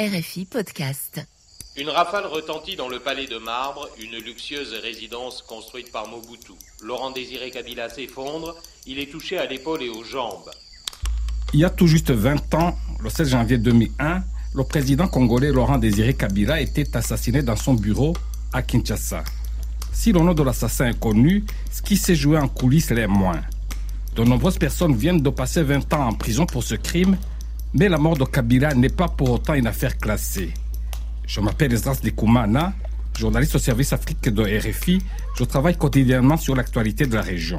RFI Podcast. Une rafale retentit dans le palais de marbre, une luxueuse résidence construite par Mobutu. Laurent Désiré Kabila s'effondre, il est touché à l'épaule et aux jambes. Il y a tout juste 20 ans, le 16 janvier 2001, le président congolais Laurent Désiré Kabila était assassiné dans son bureau à Kinshasa. Si le nom de l'assassin est connu, ce qui s'est joué en coulisses l'est moins. De nombreuses personnes viennent de passer 20 ans en prison pour ce crime, mais la mort de Kabila n'est pas pour autant une affaire classée. Je m'appelle Esdras Dekoumana, journaliste au service Afrique de RFI. Je travaille quotidiennement sur l'actualité de la région.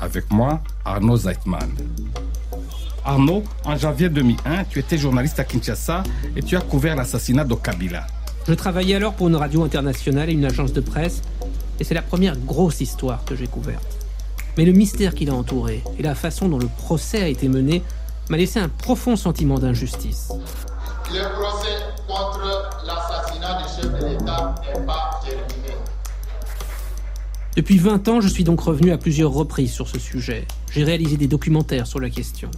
Avec moi, Arnaud Zeitman. Arnaud, en janvier 2001, tu étais journaliste à Kinshasa et tu as couvert l'assassinat de Kabila. Je travaillais alors pour une radio internationale et une agence de presse, et c'est la première grosse histoire que j'ai couverte. Mais le mystère qui l'a entouré et la façon dont le procès a été mené m'a laissé un profond sentiment d'injustice. Le procès contre l'assassinat du chef de l'État n'est pas terminé. Depuis 20 ans, je suis donc revenu à plusieurs reprises sur ce sujet. J'ai réalisé des documentaires sur la question.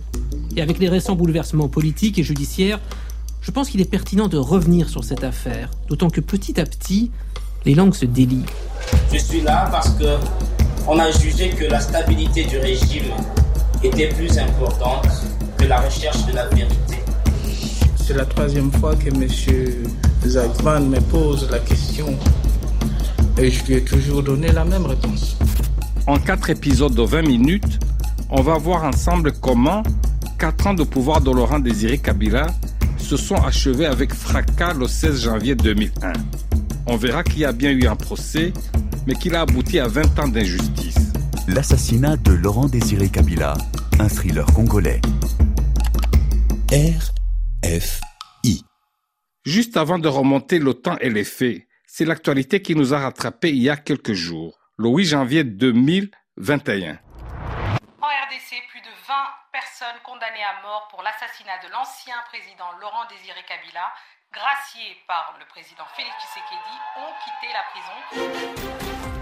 Et avec les récents bouleversements politiques et judiciaires, je pense qu'il est pertinent de revenir sur cette affaire, d'autant que petit à petit, les langues se délient. Je suis là parce que on a jugé que la stabilité du régime était plus importante la recherche de la vérité. C'est la troisième fois que M. Zeitman me pose la question et je lui ai toujours donné la même réponse. En quatre épisodes de 20 minutes, on va voir ensemble comment quatre ans de pouvoir de Laurent Désiré Kabila se sont achevés avec fracas le 16 janvier 2001. On verra qu'il y a bien eu un procès, mais qu'il a abouti à 20 ans d'injustice. L'assassinat de Laurent Désiré Kabila, un thriller congolais. RFI. Juste avant de remonter le temps et les faits, c'est l'actualité qui nous a rattrapés il y a quelques jours, le 8 janvier 2021. En RDC, plus de 20 personnes condamnées à mort pour l'assassinat de l'ancien président Laurent Désiré Kabila, graciés par le président Félix Tshisekedi, ont quitté la prison.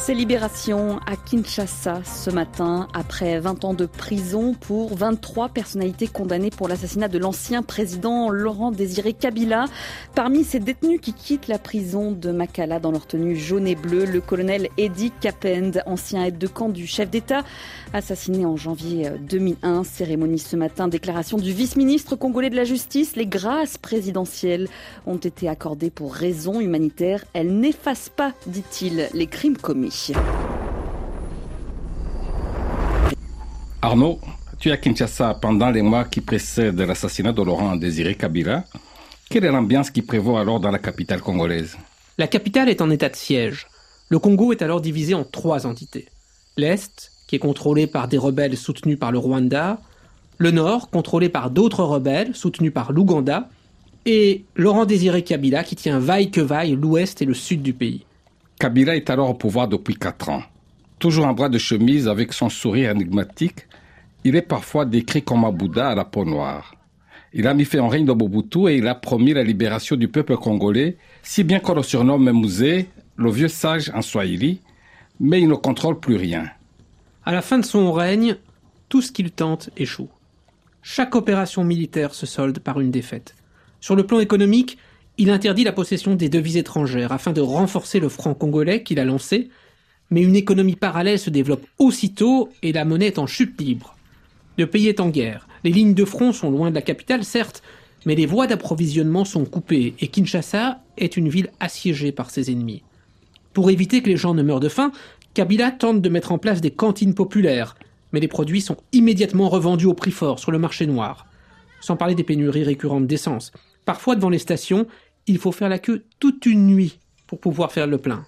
Ces libérations à Kinshasa ce matin, après 20 ans de prison pour 23 personnalités condamnées pour l'assassinat de l'ancien président Laurent Désiré Kabila. Parmi ces détenus qui quittent la prison de Makala dans leur tenue jaune et bleue, le colonel Eddie Kapend, ancien aide de camp du chef d'État, assassiné en janvier 2001. Cérémonie ce matin, déclaration du vice-ministre congolais de la Justice. Les grâces présidentielles ont été accordées pour raisons humanitaires. Elles n'effacent pas, dit-il, les crimes commis. Arnaud, tu es à Kinshasa pendant les mois qui précèdent l'assassinat de Laurent Désiré Kabila. Quelle est l'ambiance qui prévaut alors dans la capitale congolaise? La capitale est en état de siège. Le Congo est alors divisé en trois entités. L'Est, qui est contrôlé par des rebelles soutenus par le Rwanda, le Nord, contrôlé par d'autres rebelles soutenus par l'Ouganda, et Laurent Désiré Kabila, qui tient vaille que vaille l'Ouest et le Sud du pays. Kabila est alors au pouvoir depuis quatre ans. Toujours en bras de chemise avec son sourire énigmatique, il est parfois décrit comme un Bouddha à la peau noire. Il a mis fin au règne de Mobutu et il a promis la libération du peuple congolais, si bien qu'on le surnomme Musée, le vieux sage en Swahili, mais il ne contrôle plus rien. À la fin de son règne, tout ce qu'il tente échoue. Chaque opération militaire se solde par une défaite. Sur le plan économique, il interdit la possession des devises étrangères afin de renforcer le franc congolais qu'il a lancé, mais une économie parallèle se développe aussitôt et la monnaie est en chute libre. Le pays est en guerre. Les lignes de front sont loin de la capitale, certes, mais les voies d'approvisionnement sont coupées et Kinshasa est une ville assiégée par ses ennemis. Pour éviter que les gens ne meurent de faim, Kabila tente de mettre en place des cantines populaires, mais les produits sont immédiatement revendus au prix fort sur le marché noir. Sans parler des pénuries récurrentes d'essence. Parfois, devant les stations, il faut faire la queue toute une nuit pour pouvoir faire le plein.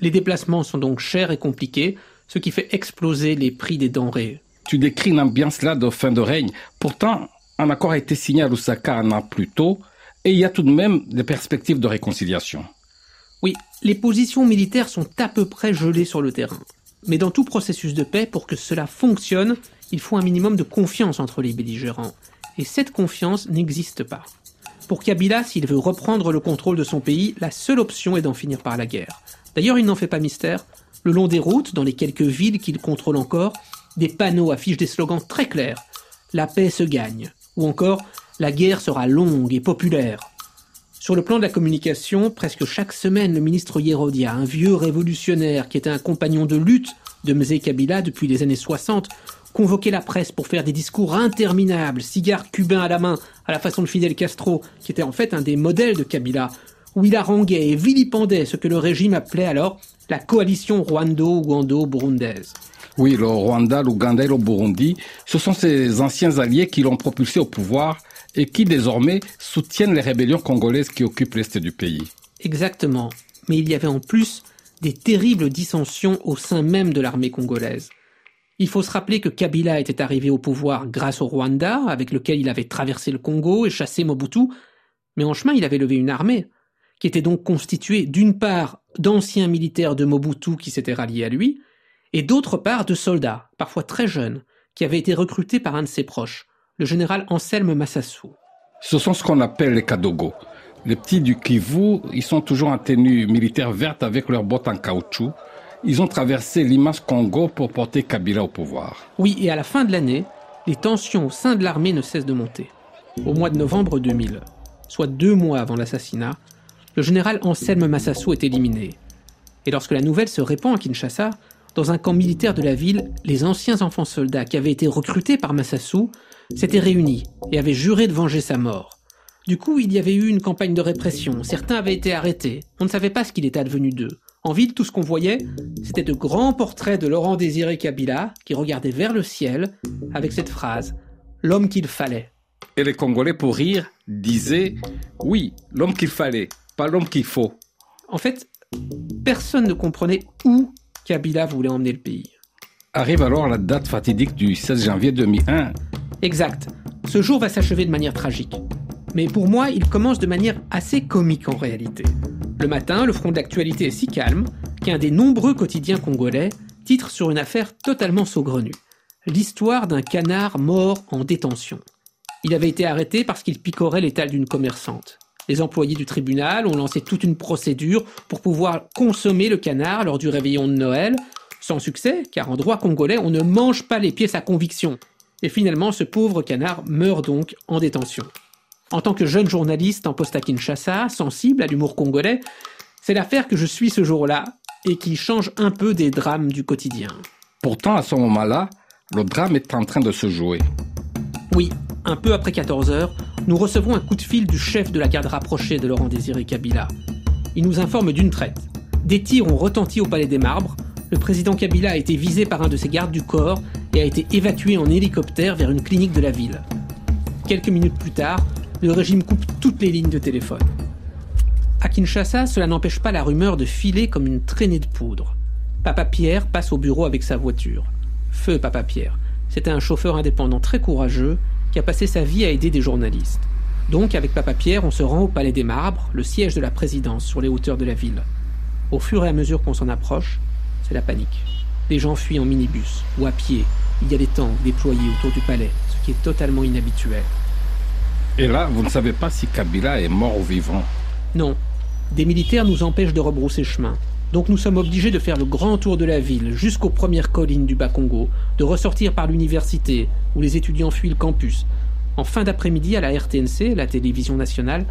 Les déplacements sont donc chers et compliqués, ce qui fait exploser les prix des denrées. Tu décris une ambiance là de fin de règne. Pourtant, un accord a été signé à Lusaka un an plus tôt, et il y a tout de même des perspectives de réconciliation. Oui, les positions militaires sont à peu près gelées sur le terrain. Mais dans tout processus de paix, pour que cela fonctionne, il faut un minimum de confiance entre les belligérants. Et cette confiance n'existe pas. Pour Kabila, s'il veut reprendre le contrôle de son pays, la seule option est d'en finir par la guerre. D'ailleurs, il n'en fait pas mystère. Le long des routes, dans les quelques villes qu'il contrôle encore, des panneaux affichent des slogans très clairs. La paix se gagne. Ou encore, la guerre sera longue et populaire. Sur le plan de la communication, presque chaque semaine, le ministre Yerodia, un vieux révolutionnaire qui était un compagnon de lutte de Mzee Kabila depuis les années 60, convoquait la presse pour faire des discours interminables, cigares cubains à la main, à la façon de Fidel Castro, qui était en fait un des modèles de Kabila, où il haranguait et vilipendait ce que le régime appelait alors la coalition rwando-ougando-burundaise. Oui, le Rwanda, l'Ouganda et le Burundi, ce sont ces anciens alliés qui l'ont propulsé au pouvoir et qui désormais soutiennent les rébellions congolaises qui occupent l'est du pays. Exactement. Mais il y avait en plus des terribles dissensions au sein même de l'armée congolaise. Il faut se rappeler que Kabila était arrivé au pouvoir grâce au Rwanda, avec lequel il avait traversé le Congo et chassé Mobutu, mais en chemin il avait levé une armée, qui était donc constituée d'une part d'anciens militaires de Mobutu qui s'étaient ralliés à lui, et d'autre part de soldats, parfois très jeunes, qui avaient été recrutés par un de ses proches, le général Anselme Massassou. Ce sont ce qu'on appelle les Kadogo. Les petits du Kivu, ils sont toujours en tenue militaire verte avec leurs bottes en caoutchouc. Ils ont traversé l'immense Congo pour porter Kabila au pouvoir. Oui, et à la fin de l'année, les tensions au sein de l'armée ne cessent de monter. Au mois de novembre 2000, soit deux mois avant l'assassinat, le général Anselme Massassou est éliminé. Et lorsque la nouvelle se répand à Kinshasa, dans un camp militaire de la ville, les anciens enfants soldats qui avaient été recrutés par Massassou s'étaient réunis et avaient juré de venger sa mort. Du coup, il y avait eu une campagne de répression, certains avaient été arrêtés, on ne savait pas ce qu'il était advenu d'eux. En ville, tout ce qu'on voyait, c'était de grands portraits de Laurent Désiré Kabila qui regardait vers le ciel avec cette phrase L'homme qu'il fallait. Et les Congolais, pour rire, disaient Oui, l'homme qu'il fallait, pas l'homme qu'il faut. En fait, personne ne comprenait où Kabila voulait emmener le pays. Arrive alors la date fatidique du 16 janvier 2001. Exact. Ce jour va s'achever de manière tragique. Mais pour moi, il commence de manière assez comique en réalité. Le matin, le front d'actualité est si calme qu'un des nombreux quotidiens congolais titre sur une affaire totalement saugrenue. L'histoire d'un canard mort en détention. Il avait été arrêté parce qu'il picorait l'étal d'une commerçante. Les employés du tribunal ont lancé toute une procédure pour pouvoir consommer le canard lors du réveillon de Noël, sans succès, car en droit congolais, on ne mange pas les pièces à conviction. Et finalement, ce pauvre canard meurt donc en détention. En tant que jeune journaliste en poste à Kinshasa, sensible à l'humour congolais, c'est l'affaire que je suis ce jour-là et qui change un peu des drames du quotidien. Pourtant, à ce moment-là, le drame est en train de se jouer. Oui, un peu après 14 heures, nous recevons un coup de fil du chef de la garde rapprochée de Laurent Désiré Kabila. Il nous informe d'une traite. Des tirs ont retenti au Palais des Marbres. Le président Kabila a été visé par un de ses gardes du corps et a été évacué en hélicoptère vers une clinique de la ville. Quelques minutes plus tard, le régime coupe toutes les lignes de téléphone. À Kinshasa, cela n'empêche pas la rumeur de filer comme une traînée de poudre. Papa Pierre passe au bureau avec sa voiture. Feu Papa Pierre. C'était un chauffeur indépendant très courageux qui a passé sa vie à aider des journalistes. Donc, avec Papa Pierre, on se rend au Palais des Marbres, le siège de la présidence, sur les hauteurs de la ville. Au fur et à mesure qu'on s'en approche, c'est la panique. Les gens fuient en minibus ou à pied. Il y a des tanks déployés autour du palais, ce qui est totalement inhabituel. Et là, vous ne savez pas si Kabila est mort ou vivant Non. Des militaires nous empêchent de rebrousser chemin. Donc nous sommes obligés de faire le grand tour de la ville jusqu'aux premières collines du Bas-Congo, de ressortir par l'université, où les étudiants fuient le campus. En fin d'après-midi, à la RTNC, la télévision nationale,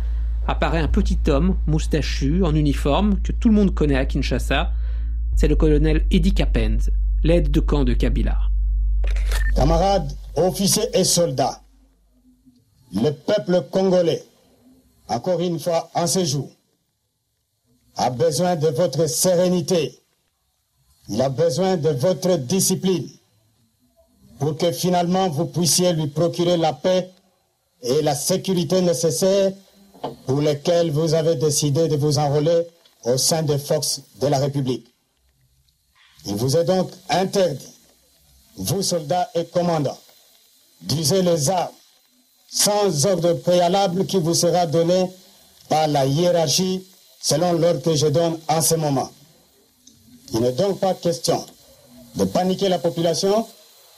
apparaît un petit homme, moustachu, en uniforme, que tout le monde connaît à Kinshasa. C'est le colonel Eddie Kapend, l'aide de camp de Kabila. Camarades, officiers et soldats, le peuple congolais, encore une fois en ce jour, a besoin de votre sérénité. Il a besoin de votre discipline pour que finalement vous puissiez lui procurer la paix et la sécurité nécessaires pour lesquelles vous avez décidé de vous enrôler au sein des forces de la République. Il vous est donc interdit, vous soldats et commandants, d'user les armes sans ordre préalable qui vous sera donné par la hiérarchie selon l'ordre que je donne en ce moment. Il n'est donc pas question de paniquer la population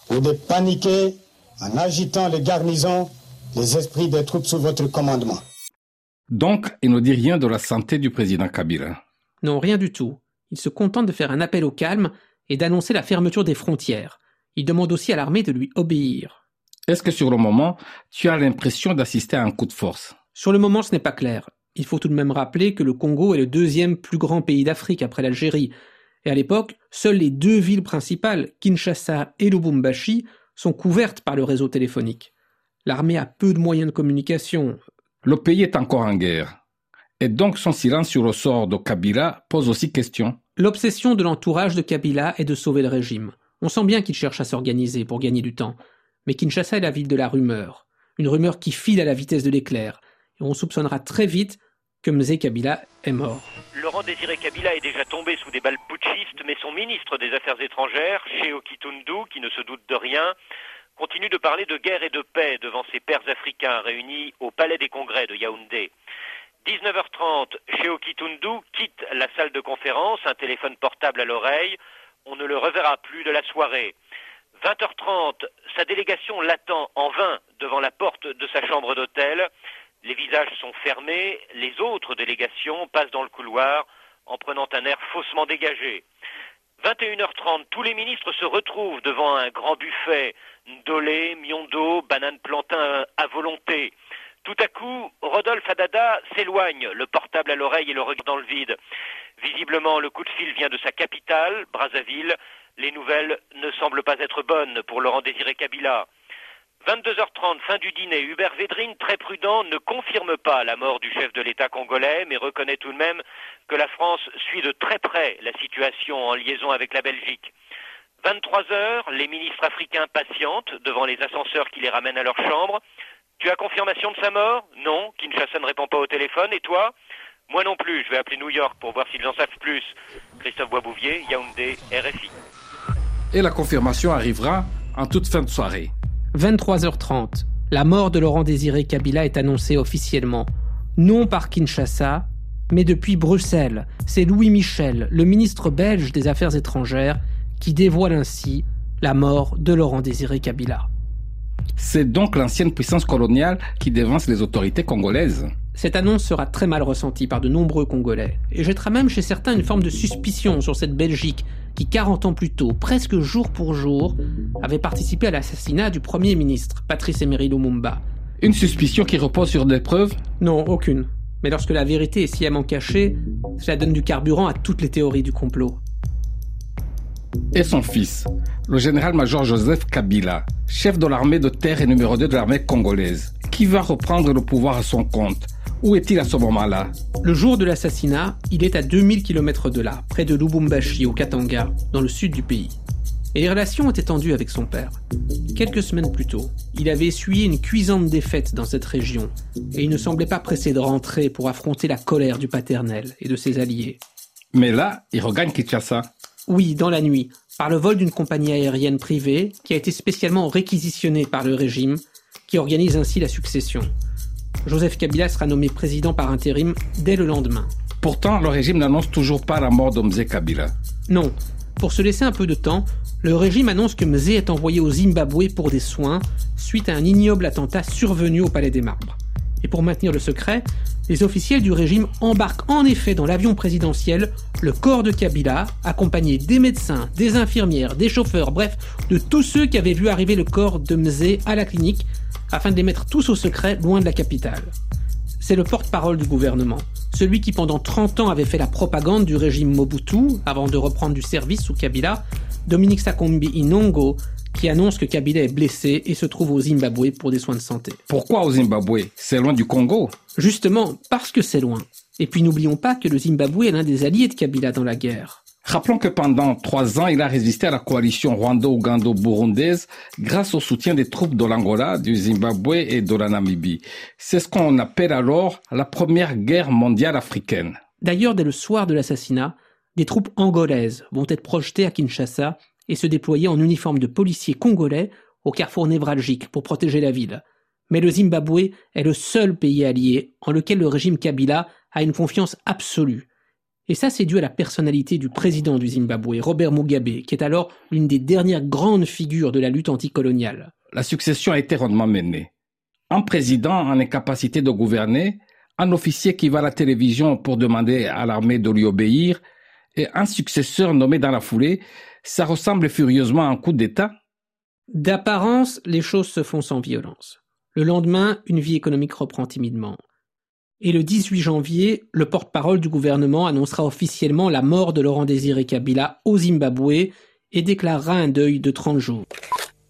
ou de paniquer en agitant les garnisons, les esprits des troupes sous votre commandement. Donc, il ne dit rien de la santé du président Kabila. Non, rien du tout. Il se contente de faire un appel au calme et d'annoncer la fermeture des frontières. Il demande aussi à l'armée de lui obéir. Est-ce que sur le moment, tu as l'impression d'assister à un coup de force? Sur le moment, ce n'est pas clair. Il faut tout de même rappeler que le Congo est le deuxième plus grand pays d'Afrique après l'Algérie. Et à l'époque, seules les deux villes principales, Kinshasa et Lubumbashi, sont couvertes par le réseau téléphonique. L'armée a peu de moyens de communication. Le pays est encore en guerre. Et donc son silence sur le sort de Kabila pose aussi question. L'obsession de l'entourage de Kabila est de sauver le régime. On sent bien qu'il cherche à s'organiser pour gagner du temps. Mais Kinshasa est la ville de la rumeur. Une rumeur qui file à la vitesse de l'éclair. Et on soupçonnera très vite que Mzé Kabila est mort. Laurent Désiré Kabila est déjà tombé sous des balles putschistes, mais son ministre des Affaires étrangères, Sheo Kitundu, qui ne se doute de rien, continue de parler de guerre et de paix devant ses pairs africains réunis au Palais des Congrès de Yaoundé. 19h30, Sheo Kitundu quitte la salle de conférence, un téléphone portable à l'oreille. On ne le reverra plus de la soirée. 20h30, sa délégation l'attend en vain devant la porte de sa chambre d'hôtel. Les visages sont fermés, les autres délégations passent dans le couloir en prenant un air faussement dégagé. 21h30, tous les ministres se retrouvent devant un grand buffet, ndolé, miondo, banane plantain à volonté. Tout à coup, Rodolphe Adada s'éloigne, le portable à l'oreille et le regard dans le vide. Visiblement, le coup de fil vient de sa capitale, Brazzaville. Les nouvelles ne semblent pas être bonnes pour Laurent Désiré Kabila. 22h30, fin du dîner, Hubert Védrine, très prudent, ne confirme pas la mort du chef de l'État congolais, mais reconnaît tout de même que la France suit de très près la situation en liaison avec la Belgique. 23h, les ministres africains patientent devant les ascenseurs qui les ramènent à leur chambre. Tu as confirmation de sa mort? Non, Kinshasa ne répond pas au téléphone. Et toi? Moi non plus, je vais appeler New York pour voir s'ils en savent plus. Christophe Boisbouvier, Yaoundé, RFI. Et la confirmation arrivera en toute fin de soirée. 23h30. La mort de Laurent Désiré Kabila est annoncée officiellement. Non par Kinshasa, mais depuis Bruxelles. C'est Louis Michel, le ministre belge des Affaires étrangères, qui dévoile ainsi la mort de Laurent Désiré Kabila. C'est donc l'ancienne puissance coloniale qui dévance les autorités congolaises. Cette annonce sera très mal ressentie par de nombreux Congolais, et jettera même chez certains une forme de suspicion sur cette Belgique qui, 40 ans plus tôt, presque jour pour jour, avait participé à l'assassinat du Premier ministre, Patrice Emery Lumumba. Une suspicion qui repose sur des preuves? Non, aucune. Mais lorsque la vérité est sciemment cachée, cela donne du carburant à toutes les théories du complot. Et son fils, le général-major Joseph Kabila, chef de l'armée de terre et numéro 2 de l'armée congolaise, qui va reprendre le pouvoir à son compte où est-il à ce moment-là? Le jour de l'assassinat, il est à 2000 km de là, près de Lubumbashi, au Katanga, dans le sud du pays. Et les relations étaient tendues avec son père. Quelques semaines plus tôt, il avait essuyé une cuisante défaite dans cette région, et il ne semblait pas pressé de rentrer pour affronter la colère du paternel et de ses alliés. Mais là, il regagne Kinshasa. Oui, dans la nuit, par le vol d'une compagnie aérienne privée qui a été spécialement réquisitionnée par le régime, qui organise ainsi la succession. Joseph Kabila sera nommé président par intérim dès le lendemain. Pourtant, le régime n'annonce toujours pas la mort de Mzé Kabila. Non. Pour se laisser un peu de temps, le régime annonce que Mzé est envoyé au Zimbabwe pour des soins suite à un ignoble attentat survenu au Palais des Marbres. Et pour maintenir le secret, les officiels du régime embarquent en effet dans l'avion présidentiel le corps de Kabila, accompagné des médecins, des infirmières, des chauffeurs, bref, de tous ceux qui avaient vu arriver le corps de Mzé à la clinique afin de les mettre tous au secret loin de la capitale. C'est le porte-parole du gouvernement, celui qui pendant 30 ans avait fait la propagande du régime Mobutu avant de reprendre du service sous Kabila, Dominique Sakombi Inongo, qui annonce que Kabila est blessé et se trouve au Zimbabwe pour des soins de santé. Pourquoi au Zimbabwe? C'est loin du Congo Justement, parce que c'est loin. Et puis n'oublions pas que le Zimbabwe est l'un des alliés de Kabila dans la guerre. Rappelons que pendant trois ans, il a résisté à la coalition rwando-ougando-burundaise grâce au soutien des troupes de l'Angola, du Zimbabwe et de la Namibie. C'est ce qu'on appelle alors la première guerre mondiale africaine. D'ailleurs, dès le soir de l'assassinat, des troupes angolaises vont être projetées à Kinshasa et se déployer en uniforme de policiers congolais au carrefour névralgique pour protéger la ville. Mais le Zimbabwe est le seul pays allié en lequel le régime Kabila a une confiance absolue et ça, c'est dû à la personnalité du président du Zimbabwe, Robert Mugabe, qui est alors l'une des dernières grandes figures de la lutte anticoloniale. La succession a été rondement menée. Un président en incapacité de gouverner, un officier qui va à la télévision pour demander à l'armée de lui obéir, et un successeur nommé dans la foulée, ça ressemble furieusement à un coup d'État D'apparence, les choses se font sans violence. Le lendemain, une vie économique reprend timidement. Et le 18 janvier, le porte-parole du gouvernement annoncera officiellement la mort de Laurent Désiré Kabila au Zimbabwe et déclarera un deuil de 30 jours.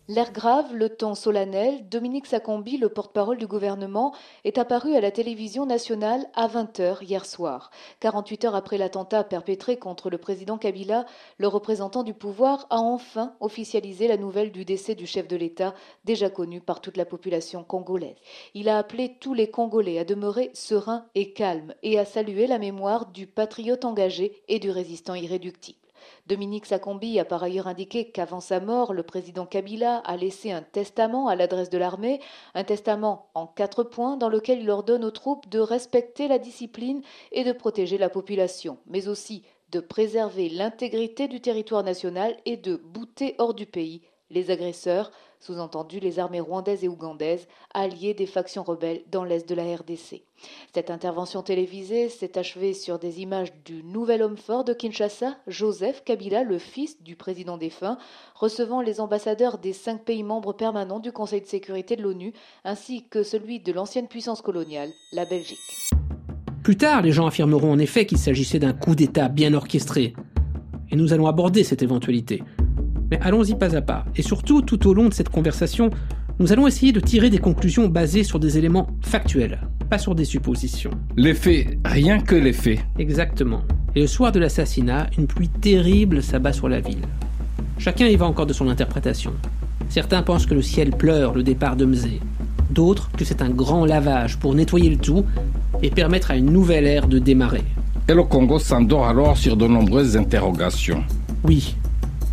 L'air grave, le ton solennel, Dominique Sacombi, le porte-parole du gouvernement, est apparu à la télévision nationale à 20h hier soir. 48 heures après l'attentat perpétré contre le président Kabila, le représentant du pouvoir a enfin officialisé la nouvelle du décès du chef de l'État, déjà connu par toute la population congolaise. Il a appelé tous les Congolais à demeurer sereins et calmes et à saluer la mémoire du patriote engagé et du résistant irréductible. Dominique Sacombi a par ailleurs indiqué qu'avant sa mort, le président Kabila a laissé un testament à l'adresse de l'armée, un testament en quatre points dans lequel il ordonne aux troupes de respecter la discipline et de protéger la population, mais aussi de préserver l'intégrité du territoire national et de bouter hors du pays les agresseurs, sous-entendu les armées rwandaises et ougandaises, alliées des factions rebelles dans l'est de la RDC. Cette intervention télévisée s'est achevée sur des images du nouvel homme fort de Kinshasa, Joseph Kabila, le fils du président défunt, recevant les ambassadeurs des cinq pays membres permanents du Conseil de sécurité de l'ONU, ainsi que celui de l'ancienne puissance coloniale, la Belgique. Plus tard, les gens affirmeront en effet qu'il s'agissait d'un coup d'État bien orchestré. Et nous allons aborder cette éventualité. Mais allons-y pas à pas. Et surtout, tout au long de cette conversation, nous allons essayer de tirer des conclusions basées sur des éléments factuels, pas sur des suppositions. Les faits, rien que les faits. Exactement. Et le soir de l'assassinat, une pluie terrible s'abat sur la ville. Chacun y va encore de son interprétation. Certains pensent que le ciel pleure le départ de Mzé. D'autres que c'est un grand lavage pour nettoyer le tout et permettre à une nouvelle ère de démarrer. Et le Congo s'endort alors sur de nombreuses interrogations. Oui,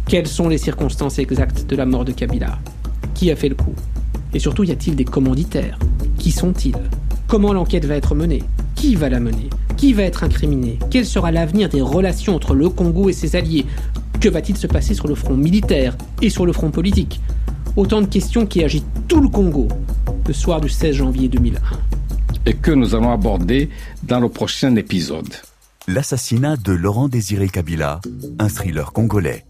quelles sont les circonstances exactes de la mort de Kabila? Qui a fait le coup? Et surtout, y a-t-il des commanditaires? Qui sont-ils? Comment l'enquête va être menée? Qui va la mener? Qui va être incriminé? Quel sera l'avenir des relations entre le Congo et ses alliés? Que va-t-il se passer sur le front militaire et sur le front politique? Autant de questions qui agitent tout le Congo le soir du 16 janvier 2001. Et que nous allons aborder dans le prochain épisode. L'assassinat de Laurent Désiré Kabila, un thriller congolais.